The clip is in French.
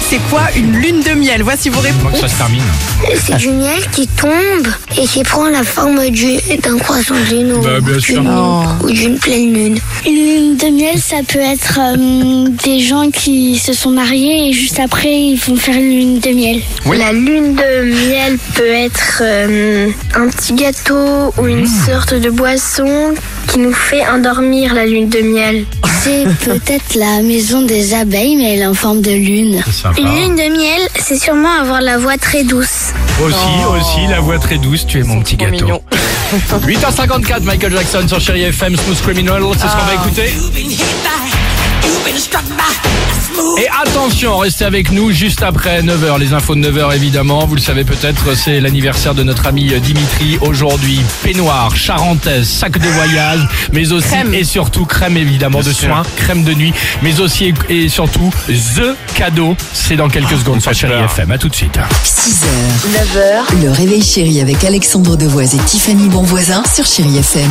C'est quoi une lune de miel? Voici vos réponses. que ça se termine. C'est du miel qui tombe et qui prend la forme du- d'un croissant de lune ou Bah, bien sûr. d'une- ou d'une pleine lune. Une lune de miel, ça peut être euh, des gens qui se sont mariés et juste après ils vont faire une lune de miel. La lune de miel peut être euh, un petit gâteau ou une sorte de boisson qui nous fait endormir la lune de miel. C'est peut-être la maison des abeilles, mais elle est en forme de lune. Sympa. Une lune de miel, c'est sûrement avoir la voix très douce. Aussi, aussi, la voix très douce, tu es mon petit gâteau. mignon. 8h54, Michael Jackson sur Chéri FM, Smooth Criminal, c'est ce qu'on va écouter. Et attention, restez avec nous juste après 9h, les infos de 9h évidemment. Vous le savez peut-être, c'est l'anniversaire de notre ami Dimitri. Aujourd'hui, peignoir, charentaise, sac de voyage, mais aussi Crème. et surtout crème évidemment de soins, crème de nuit, mais aussi et surtout The cadeau. C'est dans quelques secondes sur Chéri FM. À tout de suite. 6h, 9h, le réveil chéri avec Alexandre Devoise et Tiffany Bonvoisin sur Chéri FM.